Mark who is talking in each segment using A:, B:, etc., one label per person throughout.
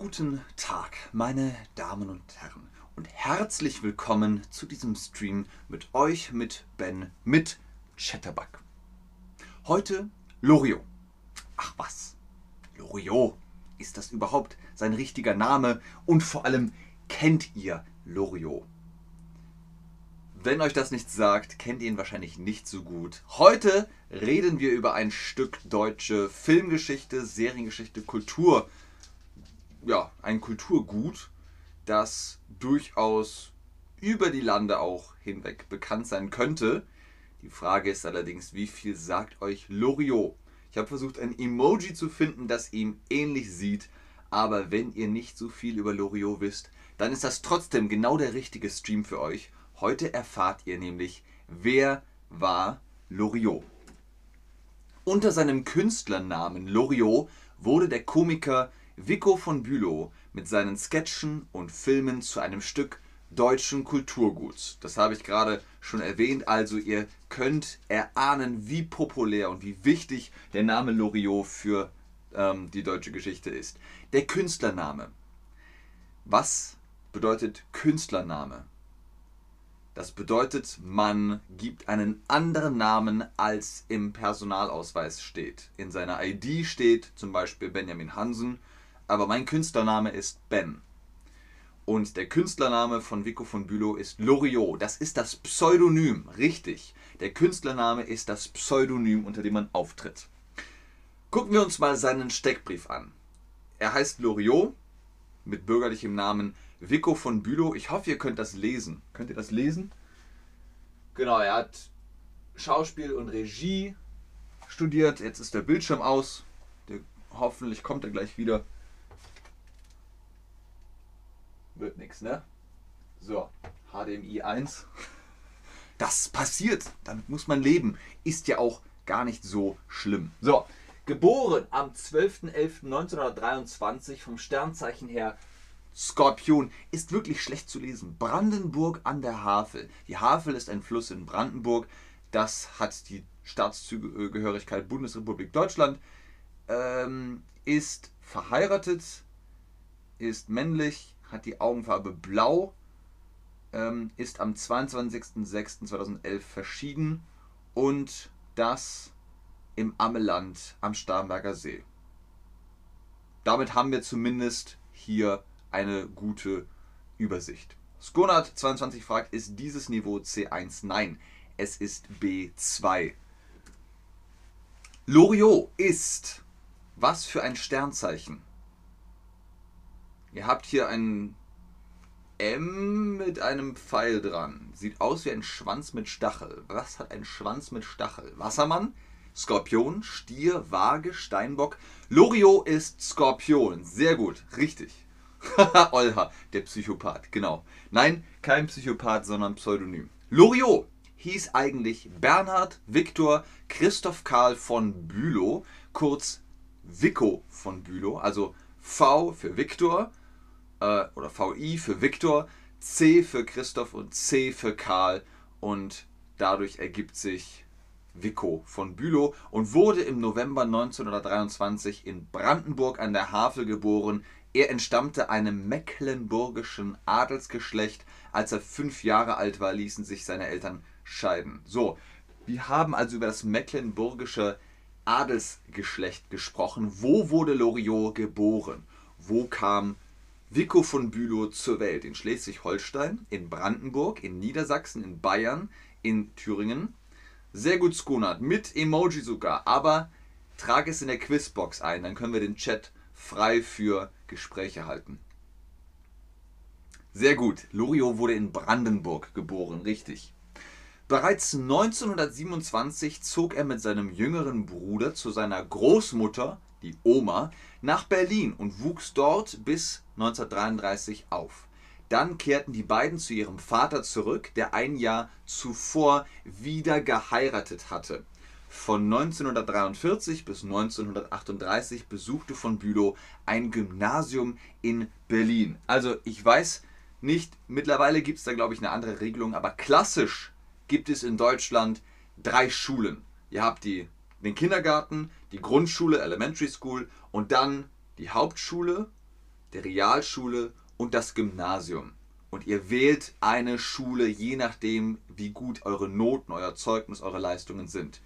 A: Guten Tag, meine Damen und Herren, und herzlich willkommen zu diesem Stream mit euch, mit Ben, mit Chatterbug. Heute Loriot. Ach was, Loriot. Ist das überhaupt sein richtiger Name? Und vor allem, kennt ihr Loriot? Wenn euch das nichts sagt, kennt ihr ihn wahrscheinlich nicht so gut. Heute reden wir über ein Stück deutsche Filmgeschichte, Seriengeschichte, Kultur. Ja, ein Kulturgut, das durchaus über die Lande auch hinweg bekannt sein könnte. Die Frage ist allerdings, wie viel sagt euch Loriot? Ich habe versucht, ein Emoji zu finden, das ihm ähnlich sieht. Aber wenn ihr nicht so viel über Loriot wisst, dann ist das trotzdem genau der richtige Stream für euch. Heute erfahrt ihr nämlich, wer war Loriot. Unter seinem Künstlernamen Loriot wurde der Komiker Vico von Bülow mit seinen Sketchen und Filmen zu einem Stück deutschen Kulturguts. Das habe ich gerade schon erwähnt, also ihr könnt erahnen, wie populär und wie wichtig der Name Loriot für ähm, die deutsche Geschichte ist. Der Künstlername. Was bedeutet Künstlername? Das bedeutet, man gibt einen anderen Namen, als im Personalausweis steht. In seiner ID steht zum Beispiel Benjamin Hansen, aber mein Künstlername ist Ben. Und der Künstlername von Vico von Bülow ist Loriot. Das ist das Pseudonym, richtig. Der Künstlername ist das Pseudonym, unter dem man auftritt. Gucken wir uns mal seinen Steckbrief an. Er heißt Loriot mit bürgerlichem Namen Vico von Bülow. Ich hoffe, ihr könnt das lesen. Könnt ihr das lesen? Genau, er hat Schauspiel und Regie studiert. Jetzt ist der Bildschirm aus. Der, hoffentlich kommt er gleich wieder. Wird nichts, ne? So, HDMI 1. Das passiert. Damit muss man leben. Ist ja auch gar nicht so schlimm. So, geboren am 12.11.1923 vom Sternzeichen her Skorpion ist wirklich schlecht zu lesen. Brandenburg an der Havel. Die Havel ist ein Fluss in Brandenburg. Das hat die Staatszugehörigkeit Bundesrepublik Deutschland. Ähm, ist verheiratet, ist männlich, hat die Augenfarbe blau, ähm, ist am 22.06.2011 verschieden und das im Ammeland am Starnberger See. Damit haben wir zumindest hier eine gute Übersicht. Skonat22 fragt, ist dieses Niveau C1? Nein, es ist B2. Loriot ist was für ein Sternzeichen? Ihr habt hier ein M mit einem Pfeil dran. Sieht aus wie ein Schwanz mit Stachel. Was hat ein Schwanz mit Stachel? Wassermann, Skorpion, Stier, Waage, Steinbock. Loriot ist Skorpion. Sehr gut, richtig. Olha, der Psychopath, genau. Nein, kein Psychopath, sondern Pseudonym. Loriot hieß eigentlich Bernhard Viktor Christoph Karl von Bülow, kurz Vico von Bülow, also V für Viktor äh, oder VI für Viktor, C für Christoph und C für Karl und dadurch ergibt sich Vico von Bülow und wurde im November 1923 in Brandenburg an der Havel geboren, er entstammte einem mecklenburgischen Adelsgeschlecht. Als er fünf Jahre alt war, ließen sich seine Eltern scheiden. So, wir haben also über das mecklenburgische Adelsgeschlecht gesprochen. Wo wurde Loriot geboren? Wo kam Vico von Bülow zur Welt? In Schleswig-Holstein, in Brandenburg, in Niedersachsen, in Bayern, in Thüringen. Sehr gut, Skonat, mit Emoji sogar. Aber trag es in der Quizbox ein, dann können wir den Chat frei für Gespräche halten. Sehr gut. Loriot wurde in Brandenburg geboren, richtig. Bereits 1927 zog er mit seinem jüngeren Bruder zu seiner Großmutter, die Oma, nach Berlin und wuchs dort bis 1933 auf. Dann kehrten die beiden zu ihrem Vater zurück, der ein Jahr zuvor wieder geheiratet hatte. Von 1943 bis 1938 besuchte von Bülow ein Gymnasium in Berlin. Also ich weiß nicht, mittlerweile gibt es da glaube ich eine andere Regelung, aber klassisch gibt es in Deutschland drei Schulen. Ihr habt die, den Kindergarten, die Grundschule, Elementary School und dann die Hauptschule der Realschule und das Gymnasium. Und ihr wählt eine Schule, je nachdem, wie gut eure Noten, euer Zeugnis, eure Leistungen sind.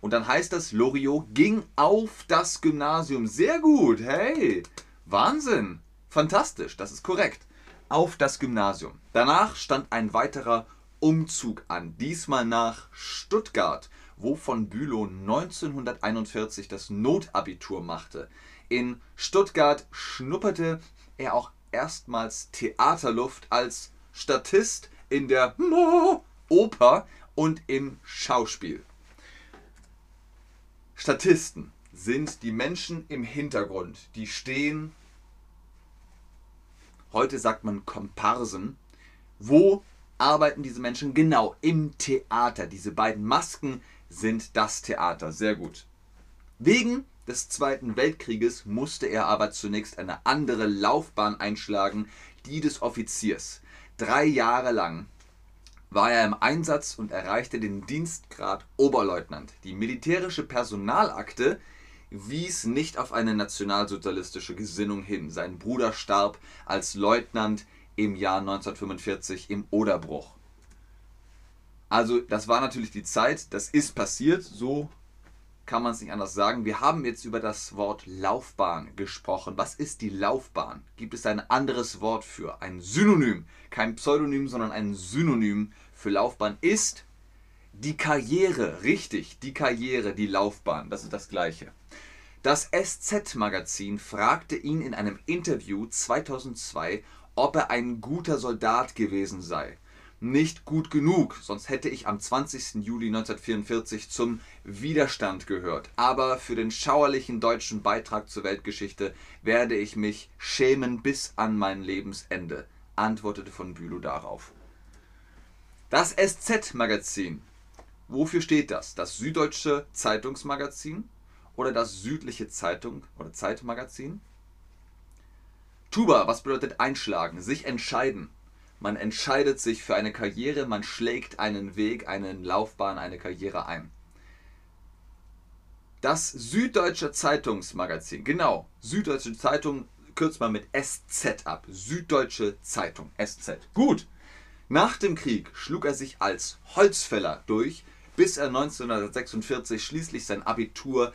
A: Und dann heißt das, Loriot ging auf das Gymnasium. Sehr gut, hey, Wahnsinn, fantastisch, das ist korrekt. Auf das Gymnasium. Danach stand ein weiterer Umzug an, diesmal nach Stuttgart, wo von Bülow 1941 das Notabitur machte. In Stuttgart schnupperte er auch erstmals Theaterluft als Statist in der Oper und im Schauspiel. Statisten sind die Menschen im Hintergrund, die stehen, heute sagt man Komparsen, wo arbeiten diese Menschen genau im Theater. Diese beiden Masken sind das Theater. Sehr gut. Wegen des Zweiten Weltkrieges musste er aber zunächst eine andere Laufbahn einschlagen, die des Offiziers. Drei Jahre lang war er im Einsatz und erreichte den Dienstgrad Oberleutnant. Die militärische Personalakte wies nicht auf eine nationalsozialistische Gesinnung hin. Sein Bruder starb als Leutnant im Jahr 1945 im Oderbruch. Also das war natürlich die Zeit, das ist passiert, so kann man es nicht anders sagen. Wir haben jetzt über das Wort Laufbahn gesprochen. Was ist die Laufbahn? Gibt es ein anderes Wort für? Ein Synonym, kein Pseudonym, sondern ein Synonym für Laufbahn ist die Karriere. Richtig, die Karriere, die Laufbahn, das ist das gleiche. Das SZ-Magazin fragte ihn in einem Interview 2002, ob er ein guter Soldat gewesen sei nicht gut genug, sonst hätte ich am 20. Juli 1944 zum Widerstand gehört. Aber für den schauerlichen deutschen Beitrag zur Weltgeschichte werde ich mich schämen bis an mein Lebensende, antwortete von Bülow darauf. Das SZ-Magazin. Wofür steht das? Das Süddeutsche Zeitungsmagazin oder das Südliche Zeitung oder Zeitmagazin? Tuba, was bedeutet einschlagen? Sich entscheiden. Man entscheidet sich für eine Karriere, man schlägt einen Weg, eine Laufbahn, eine Karriere ein. Das Süddeutsche Zeitungsmagazin, genau, Süddeutsche Zeitung kürzt man mit SZ ab. Süddeutsche Zeitung, SZ. Gut. Nach dem Krieg schlug er sich als Holzfäller durch, bis er 1946 schließlich sein Abitur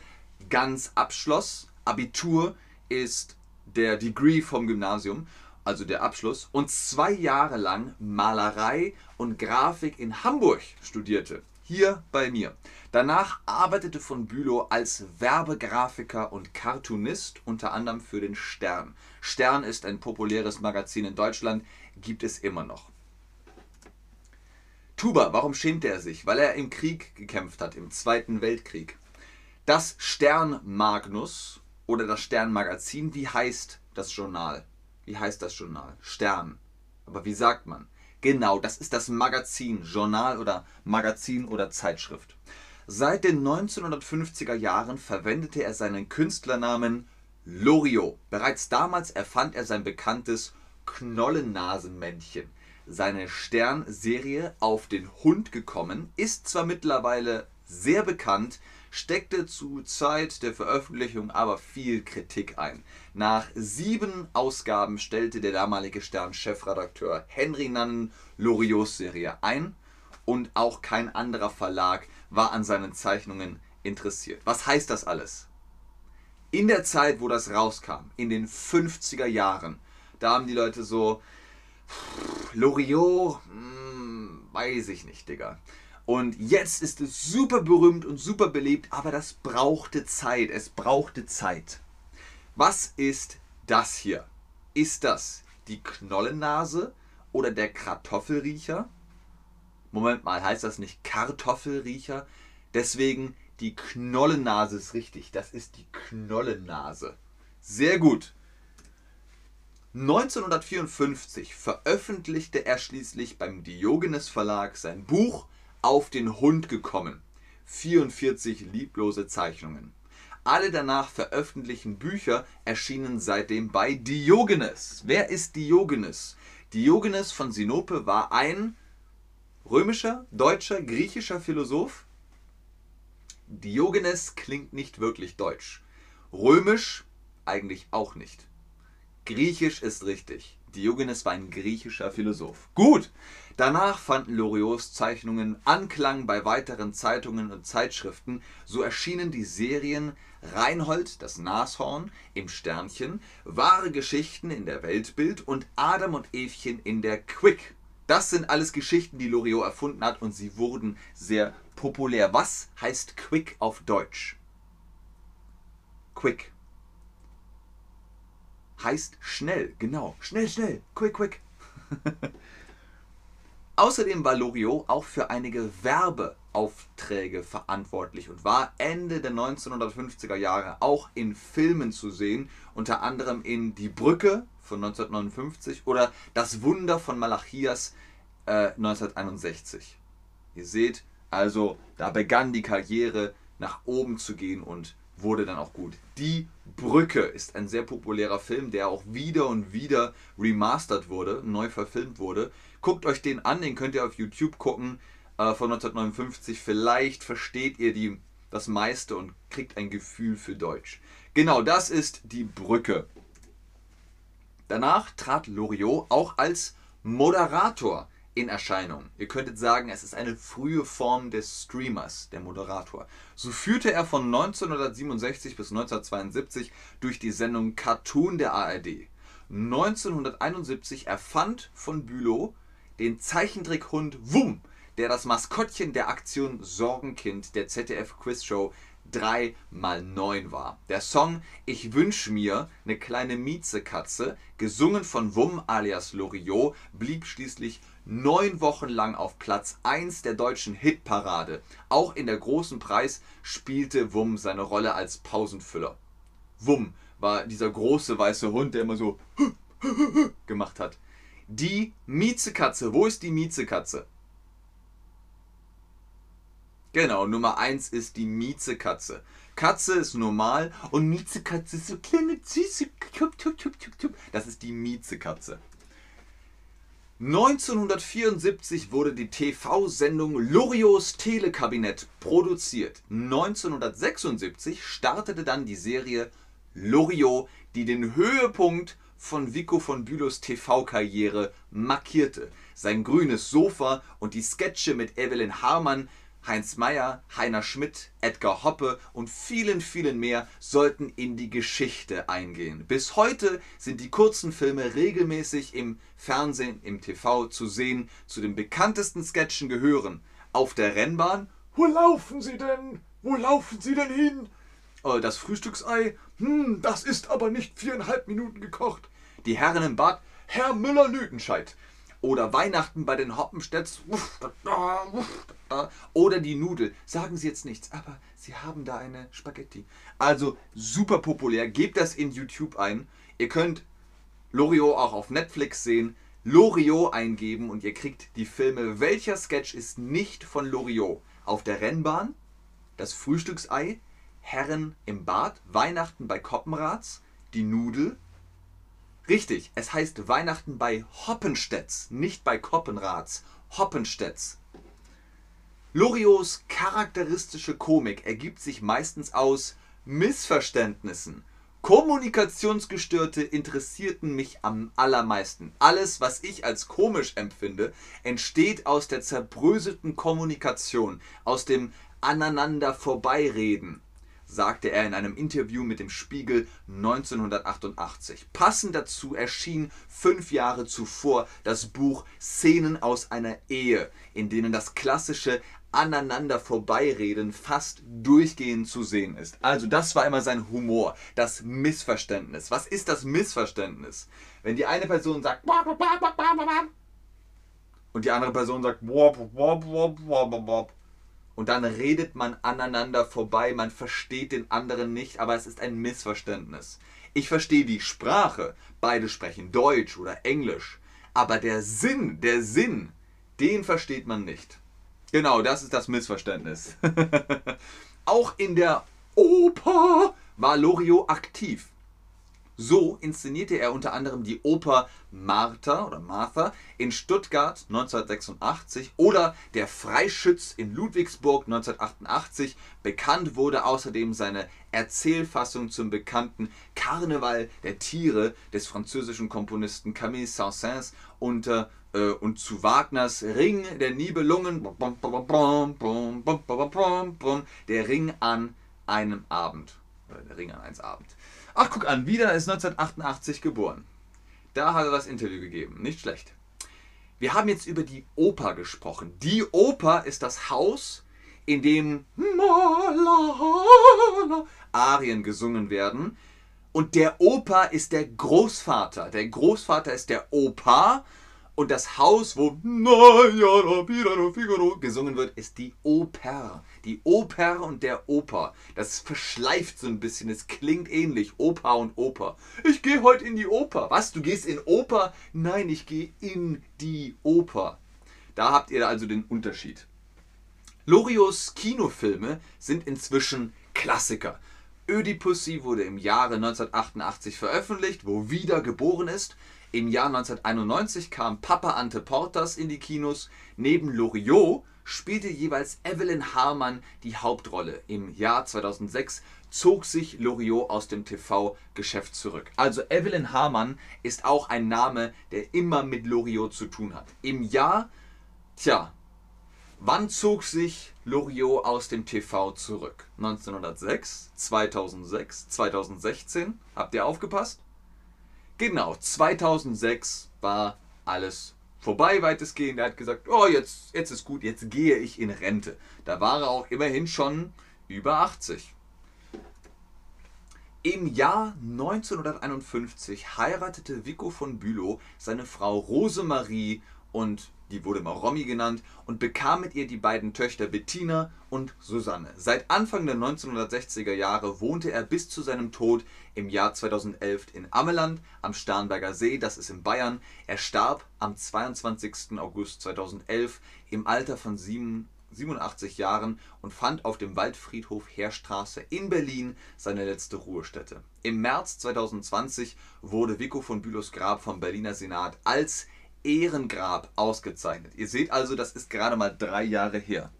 A: ganz abschloss. Abitur ist der Degree vom Gymnasium also der Abschluss, und zwei Jahre lang Malerei und Grafik in Hamburg studierte. Hier bei mir. Danach arbeitete von Bülow als Werbegrafiker und Cartoonist, unter anderem für den Stern. Stern ist ein populäres Magazin in Deutschland, gibt es immer noch. Tuba, warum schämte er sich? Weil er im Krieg gekämpft hat, im Zweiten Weltkrieg. Das Stern Magnus oder das Sternmagazin, wie heißt das Journal? Wie heißt das Journal? Stern. Aber wie sagt man? Genau, das ist das Magazin, Journal oder Magazin oder Zeitschrift. Seit den 1950er Jahren verwendete er seinen Künstlernamen Loriot. Bereits damals erfand er sein bekanntes Knollennasenmännchen. Seine Sternserie Auf den Hund gekommen ist zwar mittlerweile sehr bekannt, steckte zur Zeit der Veröffentlichung aber viel Kritik ein. Nach sieben Ausgaben stellte der damalige Stern-Chefredakteur Henry Nannen Loriots Serie ein und auch kein anderer Verlag war an seinen Zeichnungen interessiert. Was heißt das alles? In der Zeit, wo das rauskam, in den 50er Jahren, da haben die Leute so, Loriot, hm, weiß ich nicht, Digga. Und jetzt ist es super berühmt und super beliebt, aber das brauchte Zeit. Es brauchte Zeit. Was ist das hier? Ist das die Knollennase oder der Kartoffelriecher? Moment mal, heißt das nicht Kartoffelriecher? Deswegen die Knollennase ist richtig. Das ist die Knollennase. Sehr gut. 1954 veröffentlichte er schließlich beim Diogenes Verlag sein Buch auf den Hund gekommen. 44 lieblose Zeichnungen. Alle danach veröffentlichten Bücher erschienen seitdem bei Diogenes. Wer ist Diogenes? Diogenes von Sinope war ein römischer, deutscher, griechischer Philosoph. Diogenes klingt nicht wirklich deutsch. Römisch eigentlich auch nicht. Griechisch ist richtig. Diogenes war ein griechischer Philosoph. Gut. Danach fanden Loriots Zeichnungen Anklang bei weiteren Zeitungen und Zeitschriften. So erschienen die Serien Reinhold, das Nashorn im Sternchen, wahre Geschichten in der Weltbild und Adam und Evchen in der Quick. Das sind alles Geschichten, die Loriot erfunden hat und sie wurden sehr populär. Was heißt Quick auf Deutsch? Quick. Heißt schnell, genau. Schnell, schnell. Quick, quick. Außerdem war Loriot auch für einige Werbeaufträge verantwortlich und war Ende der 1950er Jahre auch in Filmen zu sehen, unter anderem in Die Brücke von 1959 oder Das Wunder von Malachias äh, 1961. Ihr seht, also da begann die Karriere nach oben zu gehen und wurde dann auch gut. Die Brücke ist ein sehr populärer Film, der auch wieder und wieder remastert wurde, neu verfilmt wurde. Guckt euch den an, den könnt ihr auf YouTube gucken äh, von 1959. Vielleicht versteht ihr die, das meiste und kriegt ein Gefühl für Deutsch. Genau, das ist die Brücke. Danach trat Loriot auch als Moderator in Erscheinung. Ihr könntet sagen, es ist eine frühe Form des Streamers, der Moderator. So führte er von 1967 bis 1972 durch die Sendung Cartoon der ARD. 1971 erfand von Bülow den Zeichentrickhund Wum, der das Maskottchen der Aktion Sorgenkind der ZDF Quizshow 3 mal 9 war. Der Song Ich wünsch mir eine kleine Miezekatze, gesungen von Wum alias Loriot, blieb schließlich neun Wochen lang auf Platz 1 der deutschen Hitparade. Auch in der großen Preis spielte Wum seine Rolle als Pausenfüller. Wum war dieser große weiße Hund, der immer so gemacht hat. Die Miezekatze. Wo ist die Miezekatze? Genau, Nummer 1 ist die Miezekatze. Katze ist normal und Miezekatze ist so kleine süße. Das ist die Miezekatze. 1974 wurde die TV-Sendung Loriots Telekabinett produziert. 1976 startete dann die Serie Loriot, die den Höhepunkt von Vico von Bülows TV-Karriere markierte. Sein grünes Sofa und die Sketche mit Evelyn Harman Heinz Meyer, Heiner Schmidt, Edgar Hoppe und vielen, vielen mehr sollten in die Geschichte eingehen. Bis heute sind die kurzen Filme regelmäßig im Fernsehen, im TV zu sehen. Zu den bekanntesten Sketchen gehören Auf der Rennbahn, Wo laufen Sie denn? Wo laufen Sie denn hin? Äh, das Frühstücksei, hm, das ist aber nicht viereinhalb Minuten gekocht. Die Herren im Bad, Herr Müller-Lütenscheid. Oder Weihnachten bei den Hoppenstedts. Oder die Nudel. Sagen Sie jetzt nichts, aber Sie haben da eine Spaghetti. Also super populär. Gebt das in YouTube ein. Ihr könnt Loriot auch auf Netflix sehen. Loriot eingeben und ihr kriegt die Filme. Welcher Sketch ist nicht von Loriot? Auf der Rennbahn, das Frühstücksei, Herren im Bad, Weihnachten bei Koppenrats, die Nudel, Richtig, es heißt Weihnachten bei Hoppenstedts, nicht bei Koppenrats. Hoppenstedts. Loriots charakteristische Komik ergibt sich meistens aus Missverständnissen. Kommunikationsgestörte interessierten mich am allermeisten. Alles, was ich als komisch empfinde, entsteht aus der zerbröselten Kommunikation, aus dem aneinander vorbeireden sagte er in einem Interview mit dem Spiegel 1988. Passend dazu erschien fünf Jahre zuvor das Buch Szenen aus einer Ehe, in denen das klassische aneinander vorbeireden fast durchgehend zu sehen ist. Also das war immer sein Humor, das Missverständnis. Was ist das Missverständnis? Wenn die eine Person sagt und die andere Person sagt und dann redet man aneinander vorbei, man versteht den anderen nicht, aber es ist ein Missverständnis. Ich verstehe die Sprache, beide sprechen Deutsch oder Englisch, aber der Sinn, der Sinn, den versteht man nicht. Genau, das ist das Missverständnis. Auch in der Oper war Loriot aktiv. So inszenierte er unter anderem die Oper Martha oder Martha in Stuttgart 1986 oder Der Freischütz in Ludwigsburg 1988. Bekannt wurde außerdem seine Erzählfassung zum bekannten Karneval der Tiere des französischen Komponisten Camille Saint-Saëns und, äh, und zu Wagners Ring der Nibelungen, der Ring an einem Abend. Oder der Ring an einem Abend. Ach, guck an, wieder ist 1988 geboren. Da hat er das Interview gegeben. Nicht schlecht. Wir haben jetzt über die Oper gesprochen. Die Oper ist das Haus, in dem Arien gesungen werden. Und der Opa ist der Großvater. Der Großvater ist der Opa und das Haus, wo gesungen wird, ist die Oper. Die Oper und der Oper. Das verschleift so ein bisschen. Es klingt ähnlich. Opa und Oper. Ich gehe heute in die Oper. Was? Du gehst in Oper? Nein, ich gehe in die Oper. Da habt ihr also den Unterschied. Loriots Kinofilme sind inzwischen Klassiker. Ödipussy wurde im Jahre 1988 veröffentlicht, wo wieder geboren ist. Im Jahr 1991 kam Papa Ante Portas in die Kinos. Neben Loriot spielte jeweils Evelyn Harman die Hauptrolle. Im Jahr 2006 zog sich Loriot aus dem TV-Geschäft zurück. Also Evelyn Harman ist auch ein Name, der immer mit Loriot zu tun hat. Im Jahr, tja, wann zog sich Loriot aus dem TV zurück? 1906, 2006, 2016? Habt ihr aufgepasst? Genau, 2006 war alles vorbei weitestgehend. Er hat gesagt, oh, jetzt, jetzt ist gut, jetzt gehe ich in Rente. Da war er auch immerhin schon über 80. Im Jahr 1951 heiratete Vico von Bülow seine Frau Rosemarie und die wurde mal Romy genannt, und bekam mit ihr die beiden Töchter Bettina und Susanne. Seit Anfang der 1960er Jahre wohnte er bis zu seinem Tod im Jahr 2011 in Ammeland am Starnberger See, das ist in Bayern. Er starb am 22. August 2011 im Alter von 87 Jahren und fand auf dem Waldfriedhof Heerstraße in Berlin seine letzte Ruhestätte. Im März 2020 wurde Vico von Bülows Grab vom Berliner Senat als Ehrengrab ausgezeichnet. Ihr seht also, das ist gerade mal drei Jahre her.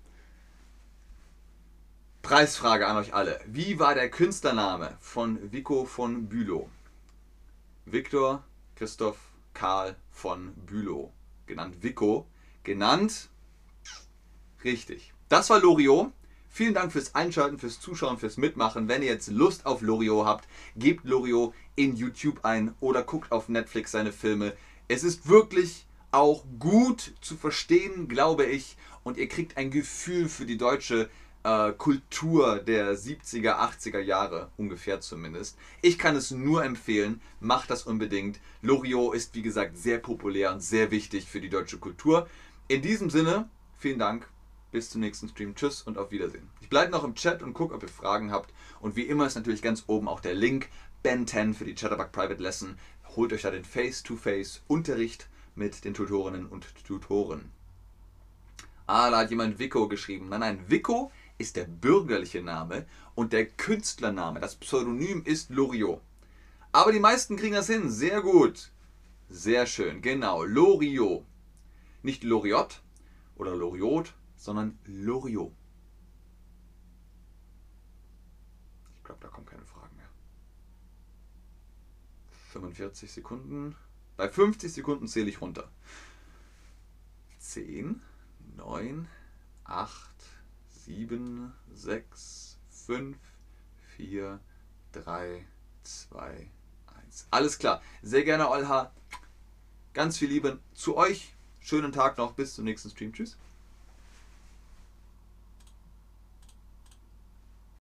A: Preisfrage an euch alle. Wie war der Künstlername von Vico von Bülow? Viktor Christoph Karl von Bülow. Genannt Vico. Genannt. Richtig. Das war Loriot. Vielen Dank fürs Einschalten, fürs Zuschauen, fürs Mitmachen. Wenn ihr jetzt Lust auf Loriot habt, gebt Loriot in YouTube ein oder guckt auf Netflix seine Filme. Es ist wirklich auch gut zu verstehen, glaube ich, und ihr kriegt ein Gefühl für die deutsche äh, Kultur der 70er, 80er Jahre, ungefähr zumindest. Ich kann es nur empfehlen, macht das unbedingt. Loriot ist, wie gesagt, sehr populär und sehr wichtig für die deutsche Kultur. In diesem Sinne, vielen Dank, bis zum nächsten Stream. Tschüss und auf Wiedersehen. Ich bleibe noch im Chat und gucke, ob ihr Fragen habt. Und wie immer ist natürlich ganz oben auch der Link Ben 10 für die Chatterbug Private Lesson holt euch da den Face-to-Face-Unterricht mit den Tutorinnen und Tutoren. Ah, da hat jemand Vico geschrieben. Nein, nein, Vico ist der bürgerliche Name und der Künstlername, das Pseudonym ist Loriot. Aber die meisten kriegen das hin. Sehr gut. Sehr schön. Genau. Loriot. Nicht Loriot oder Loriot, sondern Loriot. 45 Sekunden. Bei 50 Sekunden zähle ich runter. 10, 9, 8, 7, 6, 5, 4, 3, 2, 1. Alles klar. Sehr gerne, Olha. Ganz viel Liebe zu euch. Schönen Tag noch. Bis zum nächsten Stream. Tschüss.